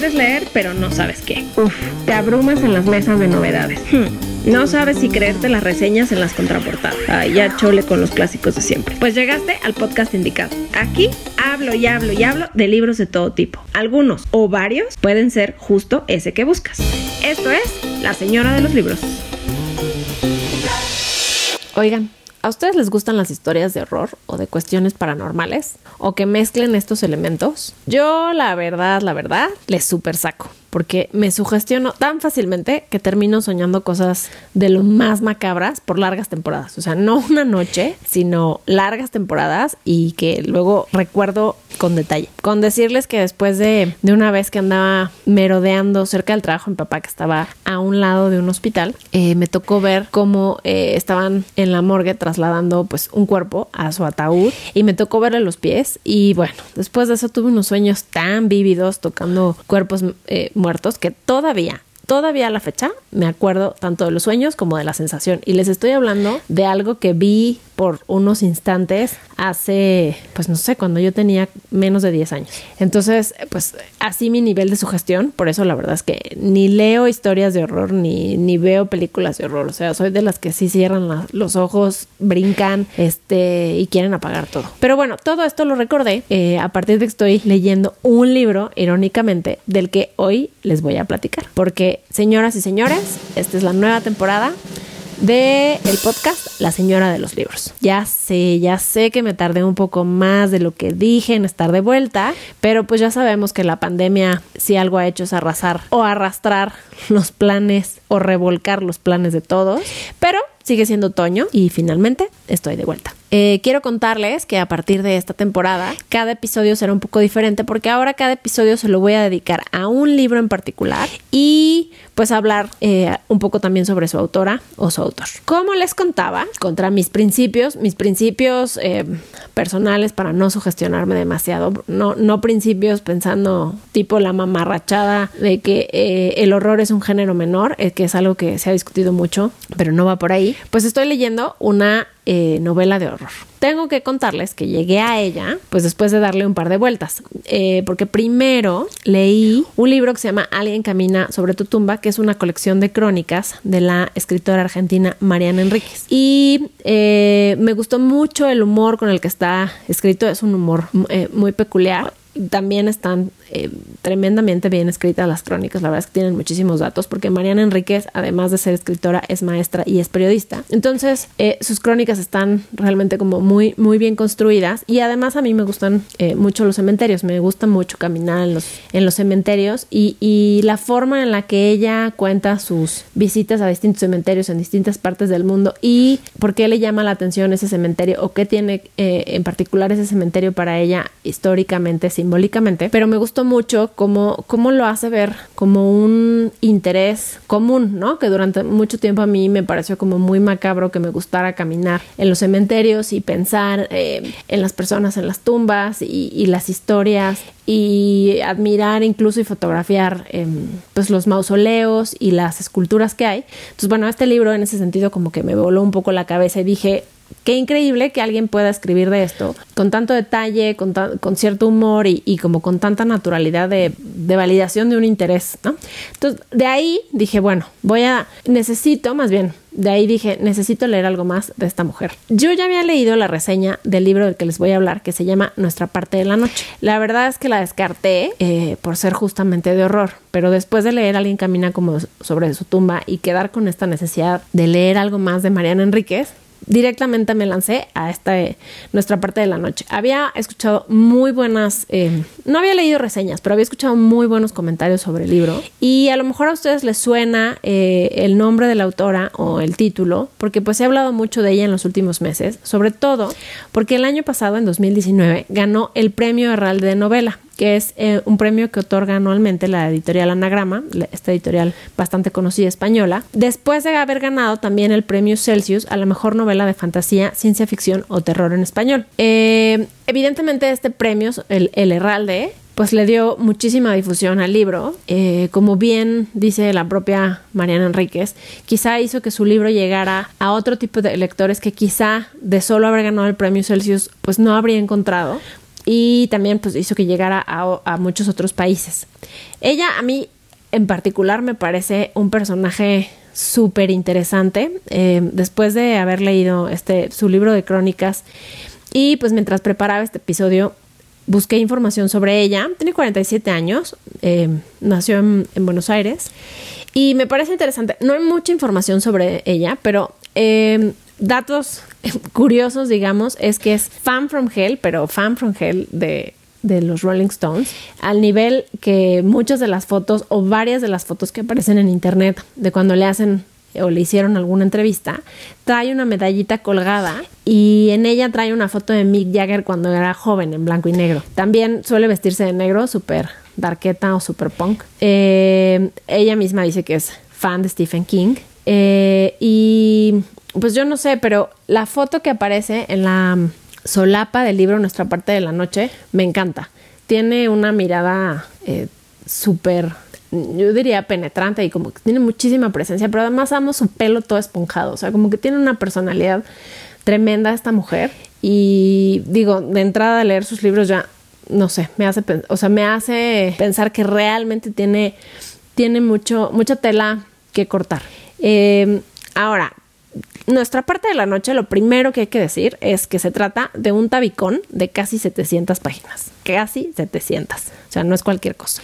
quieres leer, pero no sabes qué. Uf, te abrumas en las mesas de novedades. Hmm, no sabes si creerte las reseñas en las contraportadas. Ay, ya chole con los clásicos de siempre. Pues llegaste al podcast indicado. Aquí hablo y hablo y hablo de libros de todo tipo. Algunos o varios pueden ser justo ese que buscas. Esto es La Señora de los Libros. Oigan, ¿A ustedes les gustan las historias de horror o de cuestiones paranormales? ¿O que mezclen estos elementos? Yo, la verdad, la verdad, les super saco porque me sugestiono tan fácilmente que termino soñando cosas de lo más macabras por largas temporadas. O sea, no una noche, sino largas temporadas y que luego recuerdo con detalle. Con decirles que después de, una vez que andaba merodeando cerca del trabajo, mi papá que estaba a un lado de un hospital, eh, me tocó ver cómo eh, estaban en la morgue trasladando pues un cuerpo a su ataúd y me tocó verle los pies y bueno, después de eso tuve unos sueños tan vívidos tocando cuerpos eh, muertos que todavía todavía a la fecha me acuerdo tanto de los sueños como de la sensación. Y les estoy hablando de algo que vi por unos instantes hace, pues no sé, cuando yo tenía menos de 10 años. Entonces, pues así mi nivel de sugestión, por eso la verdad es que ni leo historias de horror ni, ni veo películas de horror. O sea, soy de las que sí cierran los ojos, brincan este, y quieren apagar todo. Pero bueno, todo esto lo recordé eh, a partir de que estoy leyendo un libro, irónicamente, del que hoy les voy a platicar. Porque, señoras y señores, esta es la nueva temporada de el podcast La Señora de los Libros. Ya sé, ya sé que me tardé un poco más de lo que dije en estar de vuelta, pero pues ya sabemos que la pandemia si algo ha hecho es arrasar o arrastrar los planes o revolcar los planes de todos, pero sigue siendo otoño y finalmente estoy de vuelta. Eh, quiero contarles que a partir de esta temporada cada episodio será un poco diferente porque ahora cada episodio se lo voy a dedicar a un libro en particular y pues hablar eh, un poco también sobre su autora o su autor. Como les contaba, contra mis principios, mis principios eh, personales para no sugestionarme demasiado, no, no principios pensando tipo la mamarrachada de que el horror es un género menor, que es algo que se ha discutido mucho, pero no va por ahí, pues estoy leyendo una eh, novela de horror. Tengo que contarles que llegué a ella, pues después de darle un par de vueltas, eh, porque primero leí un libro que se llama Alguien camina sobre tu tumba, que es una colección de crónicas de la escritora argentina Mariana Enríquez. Y eh, me gustó mucho el humor con el que está escrito, es un humor muy peculiar también están eh, tremendamente bien escritas las crónicas, la verdad es que tienen muchísimos datos, porque Mariana Enríquez, además de ser escritora, es maestra y es periodista. Entonces, eh, sus crónicas están realmente como muy, muy bien construidas. Y además a mí me gustan eh, mucho los cementerios, me gusta mucho caminar en los, en los cementerios. Y, y la forma en la que ella cuenta sus visitas a distintos cementerios en distintas partes del mundo y por qué le llama la atención ese cementerio o qué tiene en particular ese cementerio para ella históricamente, simbólicamente, pero me gustó mucho cómo, cómo lo hace ver como un interés común, ¿no? Que durante mucho tiempo a mí me pareció como muy macabro que me gustara caminar en los cementerios y pensar eh, en las personas en las tumbas y, las historias y admirar incluso y fotografiar em, pues los mausoleos y las esculturas que hay. Entonces, bueno, este libro en ese sentido como que me voló un poco la cabeza y dije, qué increíble que alguien pueda escribir de esto con tanto detalle, con, con cierto humor y, como con tanta naturalidad de, de, validación de un interés, ¿no? Entonces, de ahí dije, bueno, voy a, necesito, más bien, de ahí dije, necesito leer algo más de esta mujer. Yo ya había leído la reseña del libro del que les voy a hablar, que se llama Nuestra parte de la noche. La verdad es que la descarté eh, por ser justamente de horror, pero después de leer Alguien camina como sobre su tumba y quedar con esta necesidad de leer algo más de Mariana Enríquez, directamente me lancé a esta nuestra parte de la noche. Había escuchado muy buenas, eh, no había leído reseñas, pero había escuchado muy buenos comentarios sobre el libro y a lo mejor a ustedes les suena eh, el nombre de la autora o el título, porque pues he hablado mucho de ella en los últimos meses, sobre todo porque el año pasado, en 2019, ganó el premio Herralde de novela que es eh, un premio que otorga anualmente la editorial Anagrama, esta editorial bastante conocida española, después de haber ganado también el premio Celsius a la mejor novela de fantasía, ciencia ficción o terror en español. Eh, evidentemente este premio, el, el Herralde, pues le dio muchísima difusión al libro. Eh, como bien dice la propia Mariana Enríquez, quizá hizo que su libro llegara a otro tipo de lectores que quizá de solo haber ganado el premio Celsius, pues no habría encontrado y también pues hizo que llegara a, muchos otros países. Ella a mí en particular me parece un personaje súper interesante. Eh, después de haber leído este, su libro de crónicas y pues mientras preparaba este episodio busqué información sobre ella. Tiene 47 años, eh, nació en, Buenos Aires y me parece interesante. No hay mucha información sobre ella, pero eh, datos curiosos, digamos, es que es fan from hell, pero fan from hell de, de los Rolling Stones, al nivel que muchas de las fotos o varias de las fotos que aparecen en internet de cuando le hacen o le hicieron alguna entrevista, trae una medallita colgada y en ella trae una foto de Mick Jagger cuando era joven en blanco y negro. También suele vestirse de negro, súper darketa o super punk. Eh, ella misma dice que es fan de Stephen King. Eh, y pues yo no sé, pero la foto que aparece en la solapa del libro Nuestra parte de la noche me encanta. Tiene una mirada eh, súper, yo diría penetrante y como que tiene muchísima presencia, pero además amo su pelo todo esponjado, o sea, como que tiene una personalidad tremenda esta mujer. Y digo, de entrada a leer sus libros ya, no sé, me hace, o sea, me hace pensar que realmente tiene, tiene mucho, mucha tela que cortar. Eh, ahora, nuestra parte de la noche, lo primero que hay que decir es que se trata de un tabicón de casi 700 páginas. Casi 700. O sea, no es cualquier cosa.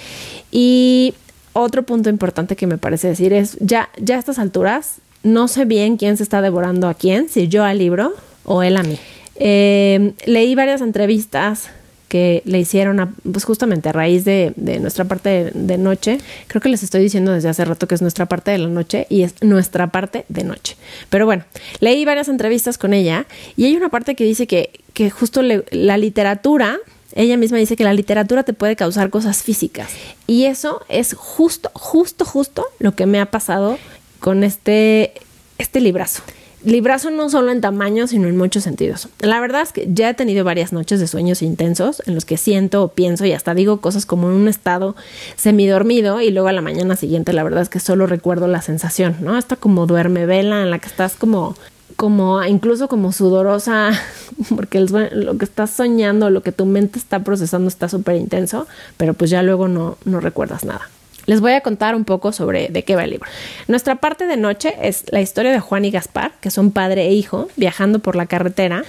Y otro punto importante que me parece decir es, ya, ya a estas alturas, no sé bien quién se está devorando a quién, si yo al libro o él a mí. Eh, leí varias entrevistas que le hicieron a, pues justamente a raíz de, nuestra parte de, noche. Creo que les estoy diciendo desde hace rato que es nuestra parte de la noche y es nuestra parte de noche. Pero bueno, leí varias entrevistas con ella y hay una parte que dice que, que justo la literatura, ella misma dice que la literatura te puede causar cosas físicas. Y eso es justo, justo, justo lo que me ha pasado con este, este librazo librazo no solo en tamaño, sino en muchos sentidos. La verdad es que ya he tenido varias noches de sueños intensos en los que siento, pienso y hasta digo cosas como en un estado semidormido y luego a la mañana siguiente la verdad es que solo recuerdo la sensación, ¿no? Esta como duerme vela en la que estás como como incluso como sudorosa, porque lo que estás soñando, lo que tu mente está procesando está súper intenso, pero pues ya luego no, no recuerdas nada. Les voy a contar un poco sobre de qué va el libro. Nuestra parte de noche es la historia de Juan y Gaspar, que son padre e hijo, viajando por la carretera,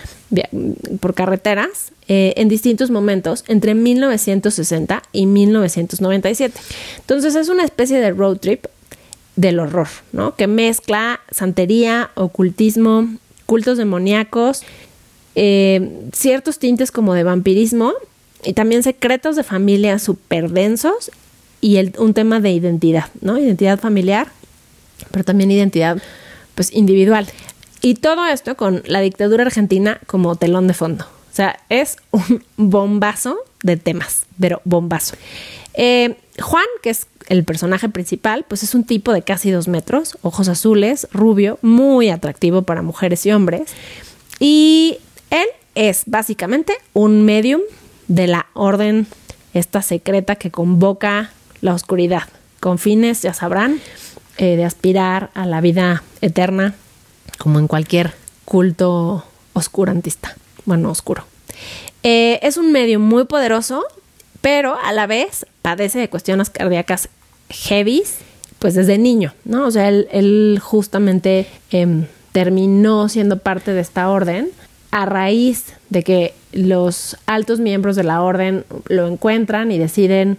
por carreteras, eh, en distintos momentos entre 1960 y 1997. Entonces es una especie de road trip del horror, ¿no? Que mezcla santería, ocultismo, cultos demoníacos, eh, ciertos tintes como de vampirismo y también secretos de familia súper densos y el, un tema de identidad, ¿no? Identidad familiar, pero también identidad pues individual. Y todo esto con la dictadura argentina como telón de fondo. O sea, es un bombazo de temas, pero bombazo. Eh, Juan, que es el personaje principal, pues es un tipo de casi dos metros, ojos azules, rubio, muy atractivo para mujeres y hombres. Y él es básicamente un medium de la orden esta secreta que convoca la oscuridad, con fines, ya sabrán, eh, de aspirar a la vida eterna, como en cualquier culto oscurantista, bueno, oscuro. Eh, es un medio muy poderoso, pero a la vez padece de cuestiones cardíacas heavy, pues desde niño, ¿no? O sea, él, justamente em, terminó siendo parte de esta orden a raíz de que los altos miembros de la orden lo encuentran y deciden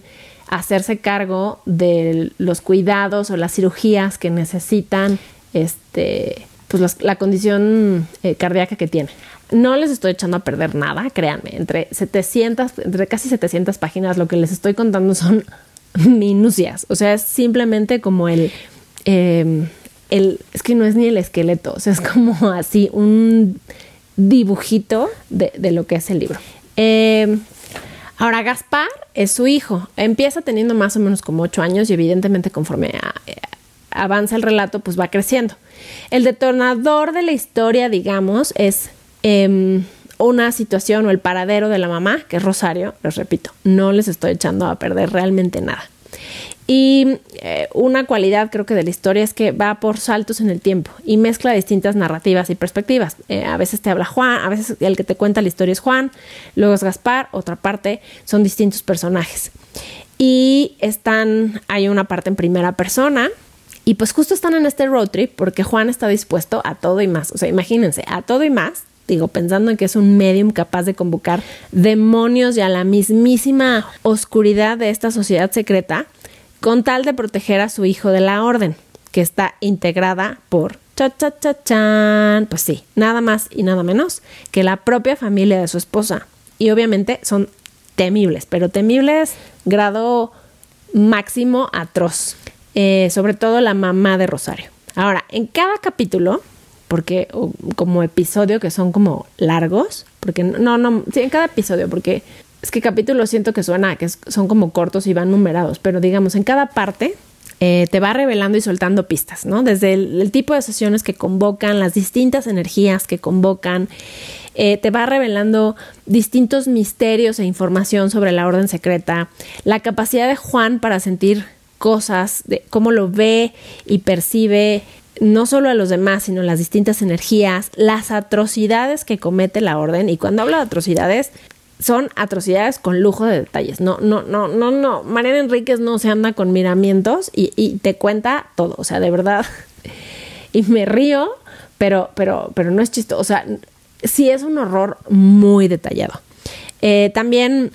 hacerse cargo de los cuidados o las cirugías que necesitan este pues la condición eh, cardíaca que tiene. No les estoy echando a perder nada, créanme, entre 700, entre casi 700 páginas lo que les estoy contando son minucias, o sea, es simplemente como el, em, el, es que no es ni el esqueleto, o sea, es como así un dibujito de, de lo que es el libro. Eh, Ahora, Gaspar es su hijo. Empieza teniendo más o menos como ocho años y evidentemente conforme avanza el relato, pues va creciendo. El detonador de la historia, digamos, es em, una situación o el paradero de la mamá, que es Rosario. Les repito, no les estoy echando a perder realmente nada. Y eh, una cualidad creo que de la historia es que va por saltos en el tiempo y mezcla distintas narrativas y perspectivas. Eh, a veces te habla Juan, a veces el que te cuenta la historia es Juan, luego es Gaspar, otra parte son distintos personajes. Y están, hay una parte en primera persona, y pues justo están en este road trip porque Juan está dispuesto a todo y más. O sea, imagínense, a todo y más. Digo, pensando en que es un medium capaz de convocar demonios y a la mismísima oscuridad de esta sociedad secreta con tal de proteger a su hijo de la orden, que está integrada por cha cha cha chan, pues sí, nada más y nada menos que la propia familia de su esposa. Y obviamente son temibles, pero temibles grado máximo atroz. Eh, sobre todo la mamá de Rosario. Ahora, en cada capítulo, porque como episodio que son como largos, porque no, no, sí, en cada episodio, porque es que capítulo siento que suena que son como cortos y van numerados, pero digamos, en cada parte eh, te va revelando y soltando pistas, ¿no? Desde el, tipo de sesiones que convocan, las distintas energías que convocan, eh, te va revelando distintos misterios e información sobre la orden secreta, la capacidad de Juan para sentir cosas, de cómo lo ve y percibe no solo a los demás, sino las distintas energías, las atrocidades que comete la orden. Y cuando hablo de atrocidades, son atrocidades con lujo de detalles. No, no, no, no, no. Mariana Enríquez no se anda con miramientos y, te cuenta todo. O sea, de verdad. y me río, pero, pero, pero no es chistoso. O sea, sí es un horror muy detallado. Eh, también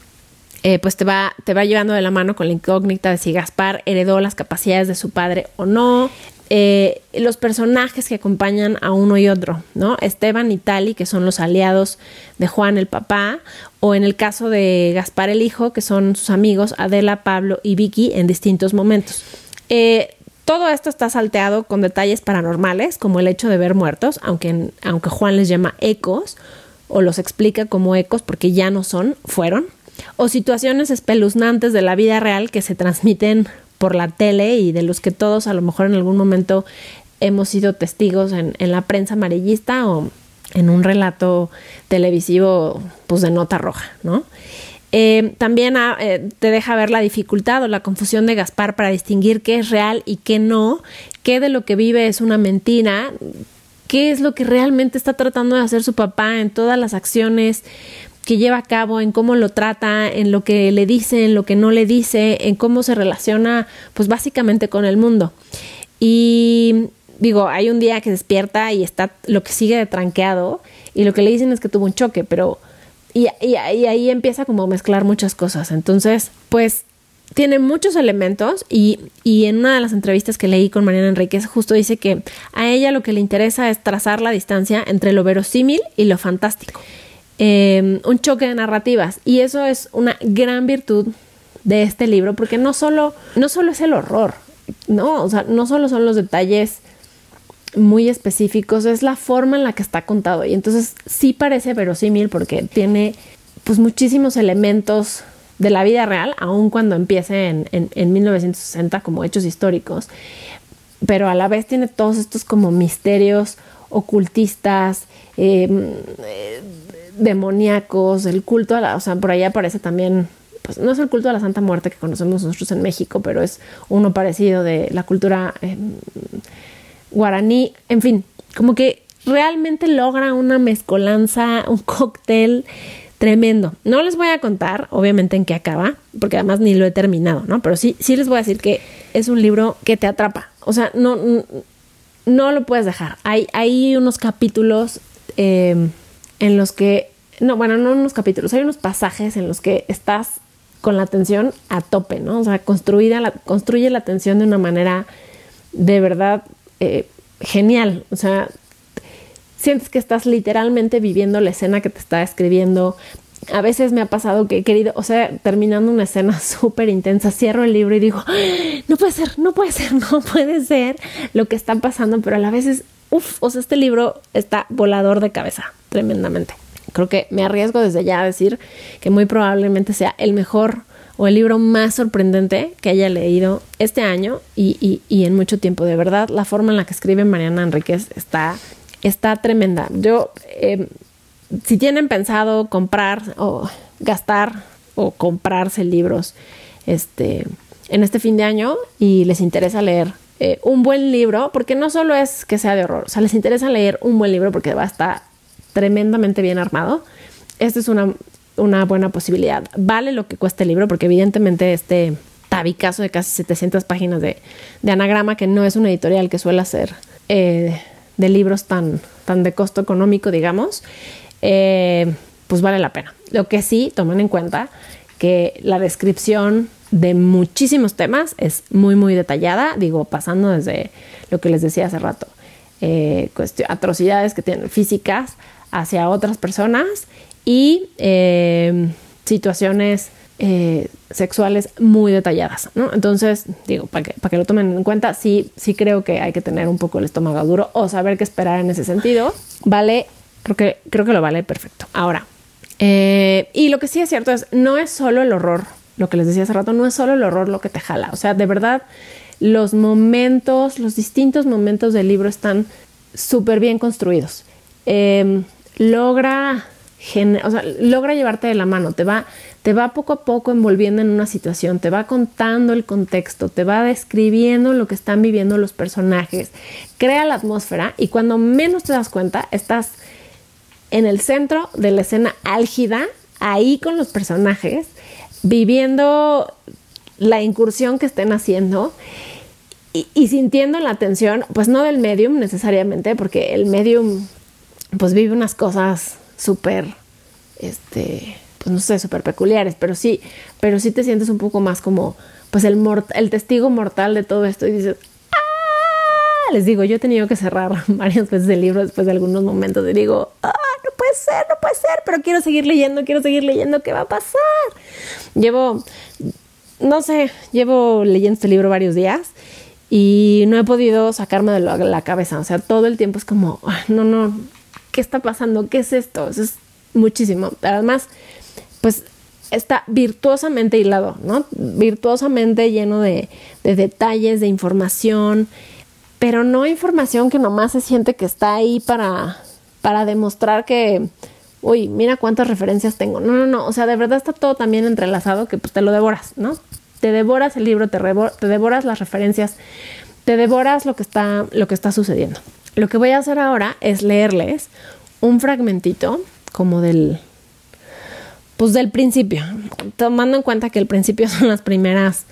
eh, pues te va, te va llevando de la mano con la incógnita de si Gaspar heredó las capacidades de su padre o no. Eh, los personajes que acompañan a uno y otro, ¿no? Esteban y Tali, que son los aliados de Juan el papá, o en el caso de Gaspar el hijo, que son sus amigos Adela, Pablo y Vicky en distintos momentos. Eh, todo esto está salteado con detalles paranormales, como el hecho de ver muertos, aunque, aunque Juan les llama ecos, o los explica como ecos porque ya no son, fueron, o situaciones espeluznantes de la vida real que se transmiten por la tele y de los que todos a lo mejor en algún momento hemos sido testigos en, la prensa amarillista o en un relato televisivo pues de nota roja, ¿no? Eh, también ah, eh, te deja ver la dificultad o la confusión de Gaspar para distinguir qué es real y qué no, qué de lo que vive es una mentira, qué es lo que realmente está tratando de hacer su papá en todas las acciones que lleva a cabo, en cómo lo trata, en lo que le dice, en lo que no le dice, en cómo se relaciona, pues básicamente con el mundo. Y digo, hay un día que despierta y está lo que sigue de tranqueado y lo que le dicen es que tuvo un choque, pero y, y, ahí empieza como a mezclar muchas cosas. Entonces, pues tiene muchos elementos y, y, en una de las entrevistas que leí con Mariana Enríquez justo dice que a ella lo que le interesa es trazar la distancia entre lo verosímil y lo fantástico. Em, un choque de narrativas. Y eso es una gran virtud de este libro, porque no solo, no solo es el horror, no, o sea, no solo son los detalles muy específicos, es la forma en la que está contado. Y entonces sí parece verosímil porque tiene pues muchísimos elementos de la vida real, aun cuando empiece en, en, 1960 como hechos históricos, pero a la vez tiene todos estos como misterios ocultistas, em, eh, demoníacos, el culto a la, o sea, por ahí aparece también, pues no es el culto a la Santa Muerte que conocemos nosotros en México, pero es uno parecido de la cultura em, guaraní, en fin, como que realmente logra una mezcolanza, un cóctel tremendo. No les voy a contar, obviamente, en qué acaba, porque además ni lo he terminado, ¿no? Pero sí, sí les voy a decir que es un libro que te atrapa. O sea, no, no lo puedes dejar. Hay, hay unos capítulos em, en los que, no, bueno, no unos capítulos, hay unos pasajes en los que estás con la atención a tope, ¿no? O sea, construida la, construye la atención de una manera de verdad eh, genial. O sea, sientes que estás literalmente viviendo la escena que te está escribiendo. A veces me ha pasado que he querido, o sea, terminando una escena súper intensa, cierro el libro y digo, ¡Ah! no puede ser, no puede ser, no puede ser lo que está pasando, pero a la vez es Uf, o sea, este libro está volador de cabeza, tremendamente. Creo que me arriesgo desde ya a decir que muy probablemente sea el mejor o el libro más sorprendente que haya leído este año y, en mucho tiempo. De verdad, la forma en la que escribe Mariana Enríquez está, está tremenda. Yo, em, si tienen pensado comprar o gastar o comprarse libros, este, en este fin de año y les interesa leer eh, un buen libro, porque no solo es que sea de horror, o sea, les interesa leer un buen libro porque va a estar tremendamente bien armado, esta es una, una buena posibilidad. Vale lo que cuesta el libro, porque evidentemente este tabicazo de casi 700 páginas de, de anagrama, que no es una editorial que suele hacer eh, de libros tan, tan de costo económico, digamos, eh, pues vale la pena. Lo que sí, tomen en cuenta que la descripción de muchísimos temas es muy, muy detallada, digo, pasando desde lo que les decía hace rato, eh, atrocidades que tienen físicas hacia otras personas y eh, situaciones eh, sexuales muy detalladas, ¿no? Entonces, digo, para que, para que lo tomen en cuenta, sí, sí creo que hay que tener un poco el estómago duro o saber qué esperar en ese sentido. Vale, porque creo que lo vale perfecto. Ahora, eh, y lo que sí es cierto es, no es solo el horror, lo que les decía hace rato, no es solo el horror lo que te jala. O sea, de verdad, los momentos, los distintos momentos del libro están súper bien construidos. logra o sea, logra llevarte de la mano, te va, te va poco a poco envolviendo en una situación, te va contando el contexto, te va describiendo lo que están viviendo los personajes, crea la atmósfera y cuando menos te das cuenta estás en el centro de la escena álgida, ahí con los personajes, viviendo la incursión que estén haciendo y, sintiendo la atención, pues no del medium necesariamente, porque el medium pues vive unas cosas súper, este, pues no sé, súper peculiares, pero sí, pero sí te sientes un poco más como, pues el, el testigo mortal de todo esto y dices, ¡ah! Les digo, yo he tenido que cerrar varias veces el libro después de algunos momentos y digo, ¡ah! Puede ser, no puede ser, pero quiero seguir leyendo, quiero seguir leyendo, ¿qué va a pasar? Llevo, no sé, llevo leyendo este libro varios días y no he podido sacarme de la cabeza, o sea, todo el tiempo es como, ah, no, no, ¿qué está pasando? ¿Qué es esto? Eso es muchísimo. Además, pues está virtuosamente hilado, ¿no? Virtuosamente lleno de, detalles, de información, pero no información que nomás se siente que está ahí para, para demostrar que, uy, mira cuántas referencias tengo. No, no, no, o sea, de verdad está todo también entrelazado que pues te lo devoras, ¿no? Te devoras el libro, te, te devoras las referencias, te devoras lo que está, lo que está sucediendo. Lo que voy a hacer ahora es leerles un fragmentito como del pues del principio, tomando en cuenta que el principio son las primeras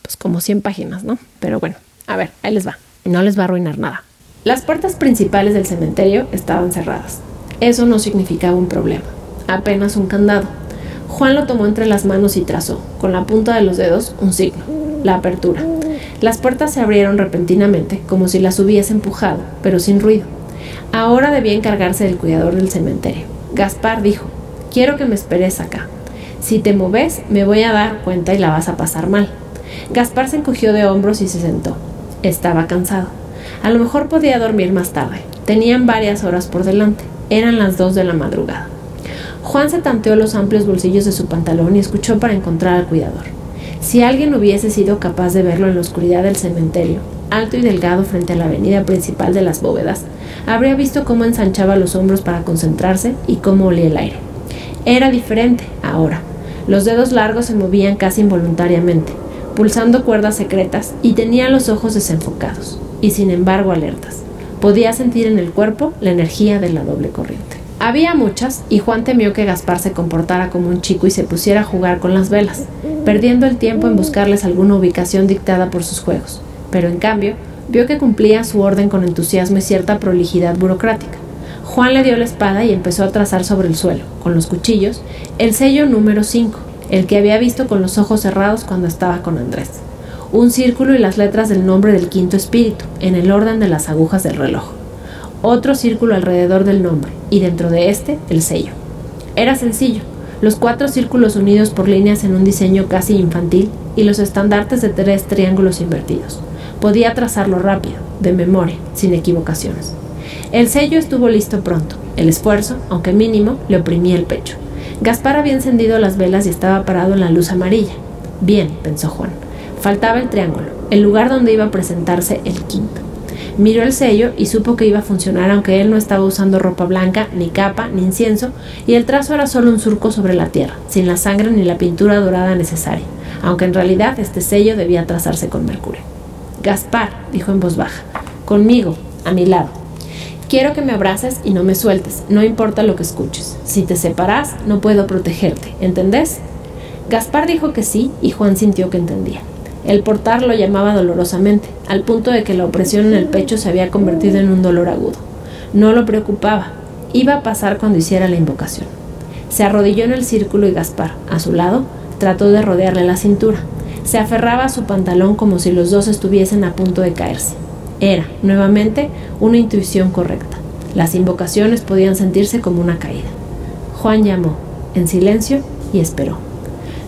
pues como 100 páginas, ¿no? Pero bueno, a ver, ahí les va. No les va a arruinar nada. Las puertas principales del cementerio estaban cerradas. Eso no significaba un problema, apenas un candado. Juan lo tomó entre las manos y trazó, con la punta de los dedos, un signo, la apertura. Las puertas se abrieron repentinamente, como si las hubiese empujado, pero sin ruido. Ahora debía encargarse del cuidador del cementerio. Gaspar dijo, quiero que me esperes acá. Si te moves, me voy a dar cuenta y la vas a pasar mal. Gaspar se encogió de hombros y se sentó. Estaba cansado. A lo mejor podía dormir más tarde. Tenían varias horas por delante. Eran las dos de la madrugada. Juan se tanteó los amplios bolsillos de su pantalón y escuchó para encontrar al cuidador. Si alguien hubiese sido capaz de verlo en la oscuridad del cementerio, alto y delgado frente a la avenida principal de las bóvedas, habría visto cómo ensanchaba los hombros para concentrarse y cómo olía el aire. Era diferente ahora. Los dedos largos se movían casi involuntariamente, pulsando cuerdas secretas, y tenía los ojos desenfocados, y sin embargo alertas. Podía sentir en el cuerpo la energía de la doble corriente. Había muchas, y Juan temió que Gaspar se comportara como un chico y se pusiera a jugar con las velas, perdiendo el tiempo en buscarles alguna ubicación dictada por sus juegos. Pero en cambio, vio que cumplía su orden con entusiasmo y cierta prolijidad burocrática. Juan le dio la espada y empezó a trazar sobre el suelo, con los cuchillos, el sello número 5, el que había visto con los ojos cerrados cuando estaba con Andrés. Un círculo y las letras del nombre del quinto espíritu, en el orden de las agujas del reloj otro círculo alrededor del nombre y dentro de este el sello. Era sencillo, los cuatro círculos unidos por líneas en un diseño casi infantil y los estandartes de tres triángulos invertidos. Podía trazarlo rápido, de memoria, sin equivocaciones. El sello estuvo listo pronto. El esfuerzo, aunque mínimo, le oprimía el pecho. Gaspar había encendido las velas y estaba parado en la luz amarilla. Bien, pensó Juan. Faltaba el triángulo, el lugar donde iba a presentarse el quinto. Miró el sello y supo que iba a funcionar aunque él no estaba usando ropa blanca, ni capa, ni incienso, y el trazo era solo un surco sobre la tierra, sin la sangre ni la pintura dorada necesaria, aunque en realidad este sello debía trazarse con Mercurio. Gaspar, dijo en voz baja, conmigo, a mi lado. Quiero que me abraces y no me sueltes, no importa lo que escuches. Si te separas, no puedo protegerte, ¿entendés? Gaspar dijo que sí y Juan sintió que entendía. El portar lo llamaba dolorosamente, al punto de que la opresión en el pecho se había convertido en un dolor agudo. No lo preocupaba, iba a pasar cuando hiciera la invocación. Se arrodilló en el círculo y Gaspar, a su lado, trató de rodearle la cintura. Se aferraba a su pantalón como si los dos estuviesen a punto de caerse. Era, nuevamente, una intuición correcta. Las invocaciones podían sentirse como una caída. Juan llamó, en silencio, y esperó.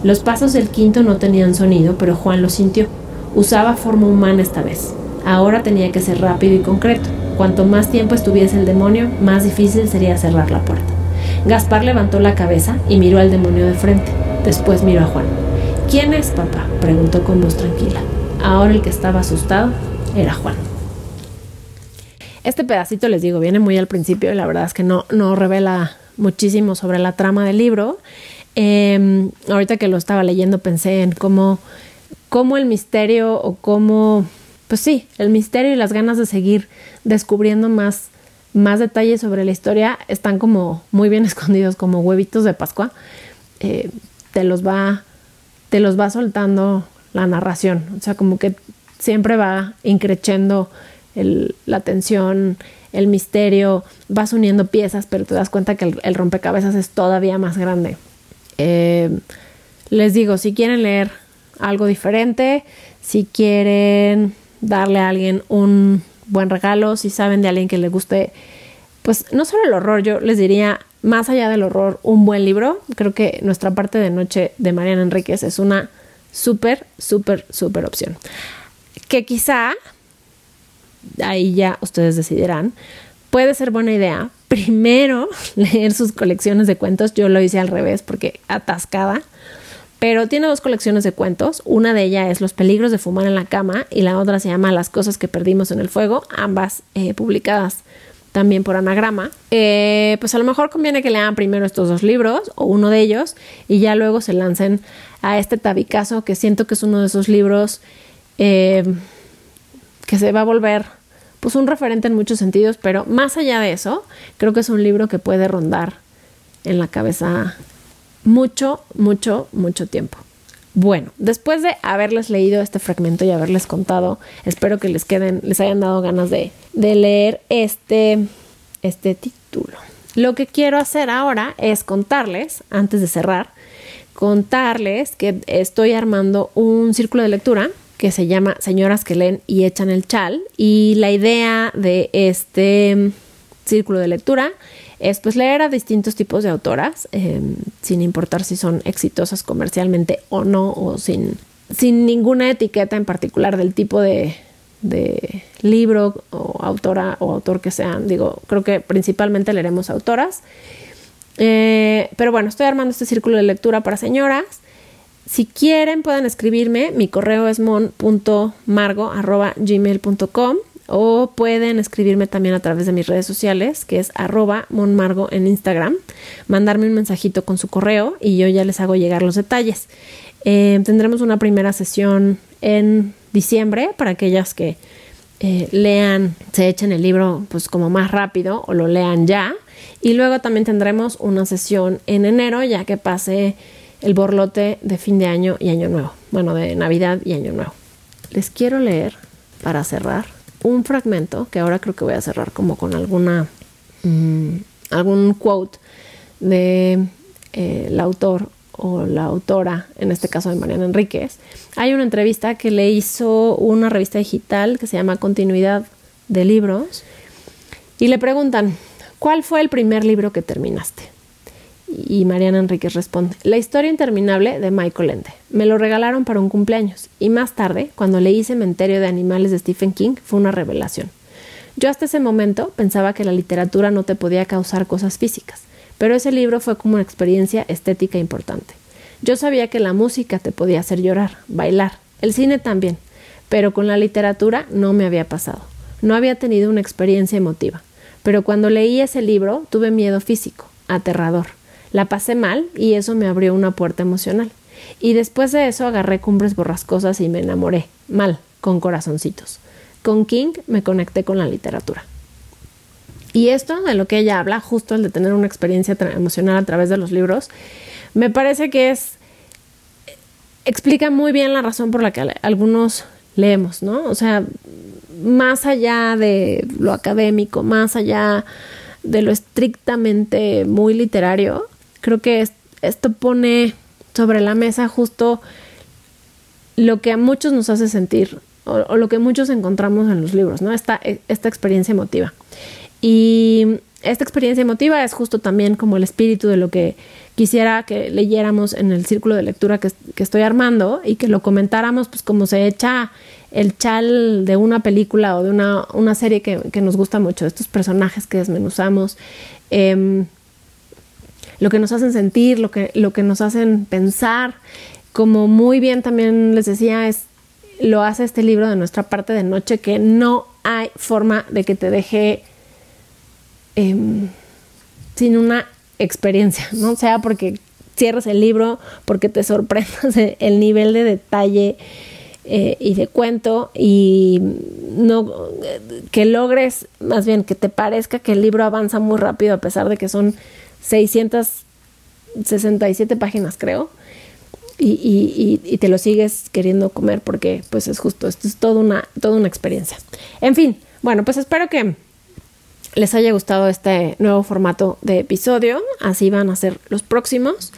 Los pasos del quinto no tenían sonido, pero Juan lo sintió. Usaba forma humana esta vez. Ahora tenía que ser rápido y concreto. Cuanto más tiempo estuviese el demonio, más difícil sería cerrar la puerta. Gaspar levantó la cabeza y miró al demonio de frente. Después miró a Juan. ¿Quién es, papá? preguntó con voz tranquila. Ahora el que estaba asustado era Juan. Este pedacito, les digo, viene muy al principio y la verdad es que no, no revela muchísimo sobre la trama del libro. Em, ahorita que lo estaba leyendo pensé en cómo, cómo el misterio o cómo, pues sí, el misterio y las ganas de seguir descubriendo más, más detalles sobre la historia están como muy bien escondidos, como huevitos de Pascua. Eh, te los va, te los va soltando la narración. O sea, como que siempre va increchendo la tensión, el misterio, vas uniendo piezas, pero te das cuenta que el rompecabezas es todavía más grande. Eh, les digo, si quieren leer algo diferente, si quieren darle a alguien un buen regalo, si saben de alguien que le guste, pues no solo el horror, yo les diría, más allá del horror, un buen libro. Creo que nuestra parte de noche de Mariana Enríquez es una súper, súper, súper opción. Que quizá, ahí ya ustedes decidirán, puede ser buena idea primero leer sus colecciones de cuentos. Yo lo hice al revés porque atascada. Pero tiene dos colecciones de cuentos. Una de ellas es Los peligros de fumar en la cama y la otra se llama Las cosas que perdimos en el fuego, ambas eh, publicadas también por anagrama. Eh, pues a lo mejor conviene que lean primero estos dos libros o uno de ellos y ya luego se lancen a este tabicazo que siento que es uno de esos libros eh, que se va a volver pues un referente en muchos sentidos, pero más allá de eso, creo que es un libro que puede rondar en la cabeza mucho, mucho, mucho tiempo. Bueno, después de haberles leído este fragmento y haberles contado, espero que les queden, les hayan dado ganas de, leer este, este título. Lo que quiero hacer ahora es contarles, antes de cerrar, contarles que estoy armando un círculo de lectura que se llama Señoras que leen y echan el chal. Y la idea de este círculo de lectura es pues leer a distintos tipos de autoras, em, sin importar si son exitosas comercialmente o no, o sin, sin ninguna etiqueta en particular del tipo de, de libro o autora o autor que sean. Digo, creo que principalmente leeremos autoras. Eh, pero bueno, estoy armando este círculo de lectura para señoras si quieren, pueden escribirme. Mi correo es mon.margo.gmail.com o pueden escribirme también a través de mis redes sociales, que es arroba monmargo en Instagram, mandarme un mensajito con su correo y yo ya les hago llegar los detalles. Eh, tendremos una primera sesión en diciembre para aquellas que eh, lean, se echen el libro pues como más rápido o lo lean ya. Y luego también tendremos una sesión en enero, ya que pase el borlote de fin de año y año nuevo. Bueno, de Navidad y año nuevo. Les quiero leer, para cerrar, un fragmento que ahora creo que voy a cerrar como con alguna... Mm, algún quote de eh, autor o la autora, en este caso de Mariana Enríquez, hay una entrevista que le hizo una revista digital que se llama Continuidad de Libros y le preguntan, ¿cuál fue el primer libro que terminaste? Y Mariana Enríquez responde, La historia interminable de Michael Ende. Me lo regalaron para un cumpleaños y más tarde, cuando leí Cementerio de Animales de Stephen King, fue una revelación. Yo hasta ese momento pensaba que la literatura no te podía causar cosas físicas, pero ese libro fue como una experiencia estética importante. Yo sabía que la música te podía hacer llorar, bailar, el cine también, pero con la literatura no me había pasado. No había tenido una experiencia emotiva, pero cuando leí ese libro tuve miedo físico, aterrador la pasé mal y eso me abrió una puerta emocional. Y después de eso agarré cumbres borrascosas y me enamoré, mal, con corazoncitos. Con King me conecté con la literatura. Y esto de lo que ella habla, justo el de tener una experiencia emocional a través de los libros, me parece que es explica muy bien la razón por la que algunos leemos, ¿no? O sea, más allá de lo académico, más allá de lo estrictamente muy literario, creo que esto pone sobre la mesa justo lo que a muchos nos hace sentir o, lo que muchos encontramos en los libros, ¿no? Esta, esta experiencia emotiva. Y esta experiencia emotiva es justo también como el espíritu de lo que quisiera que leyéramos en el círculo de lectura que, estoy armando y que lo comentáramos pues como se echa el chal de una película o de una, serie que, nos gusta mucho, estos personajes que desmenuzamos, em, lo que nos hacen sentir, lo que, lo que nos hacen pensar, como muy bien también les decía, es lo hace este libro de nuestra parte de noche que no hay forma de que te deje em, sin una experiencia, ¿no? Sea porque cierres el libro, porque te sorprendas el nivel de detalle eh, y de cuento y no que logres, más bien que te parezca que el libro avanza muy rápido a pesar de que son 667 páginas, creo. Y, y, te lo sigues queriendo comer porque pues es justo, esto es toda una, toda una experiencia. En fin, bueno, pues espero que les haya gustado este nuevo formato de episodio. Así van a ser los próximos.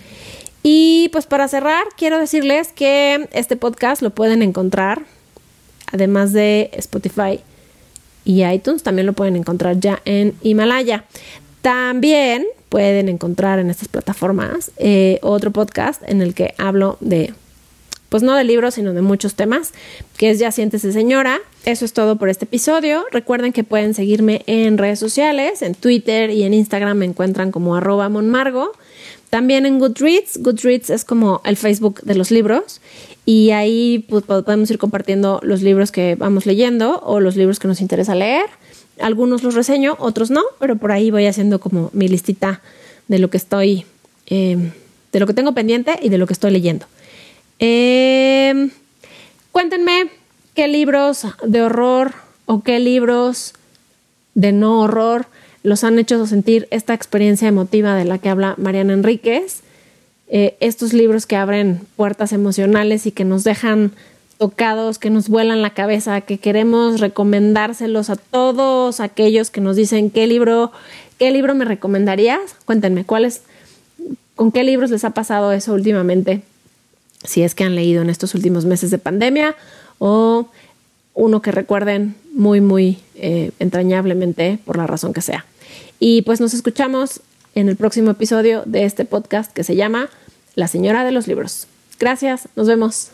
Y pues para cerrar, quiero decirles que este podcast lo pueden encontrar, además de Spotify y iTunes, también lo pueden encontrar ya en Himalaya. También pueden encontrar en estas plataformas eh, otro podcast en el que hablo de pues no de libros, sino de muchos temas, que es Ya Siéntese Señora. Eso es todo por este episodio. Recuerden que pueden seguirme en redes sociales, en Twitter y en Instagram me encuentran como arroba monmargo. También en Goodreads. Goodreads es como el Facebook de los libros. Y ahí pues, podemos ir compartiendo los libros que vamos leyendo o los libros que nos interesa leer. Algunos los reseño, otros no, pero por ahí voy haciendo como mi listita de lo que estoy, eh, de lo que tengo pendiente y de lo que estoy leyendo. Eh, cuéntenme qué libros de horror o qué libros de no horror los han hecho sentir esta experiencia emotiva de la que habla Mariana Enríquez. Eh, estos libros que abren puertas emocionales y que nos dejan que nos vuelan la cabeza, que queremos recomendárselos a todos aquellos que nos dicen qué libro, qué libro me recomendarías. Cuéntenme, ¿cuáles, con qué libros les ha pasado eso últimamente? si es que han leído en estos últimos meses de pandemia o uno que recuerden muy, muy eh, entrañablemente por la razón que sea. Y pues nos escuchamos en el próximo episodio de este podcast que se llama La Señora de los Libros. Gracias, nos vemos.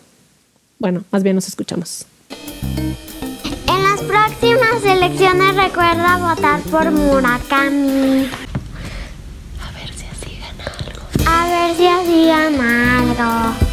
Bueno, más bien nos escuchamos. En las próximas elecciones recuerda votar por Murakami. A ver si así gana algo. A ver si así gana algo.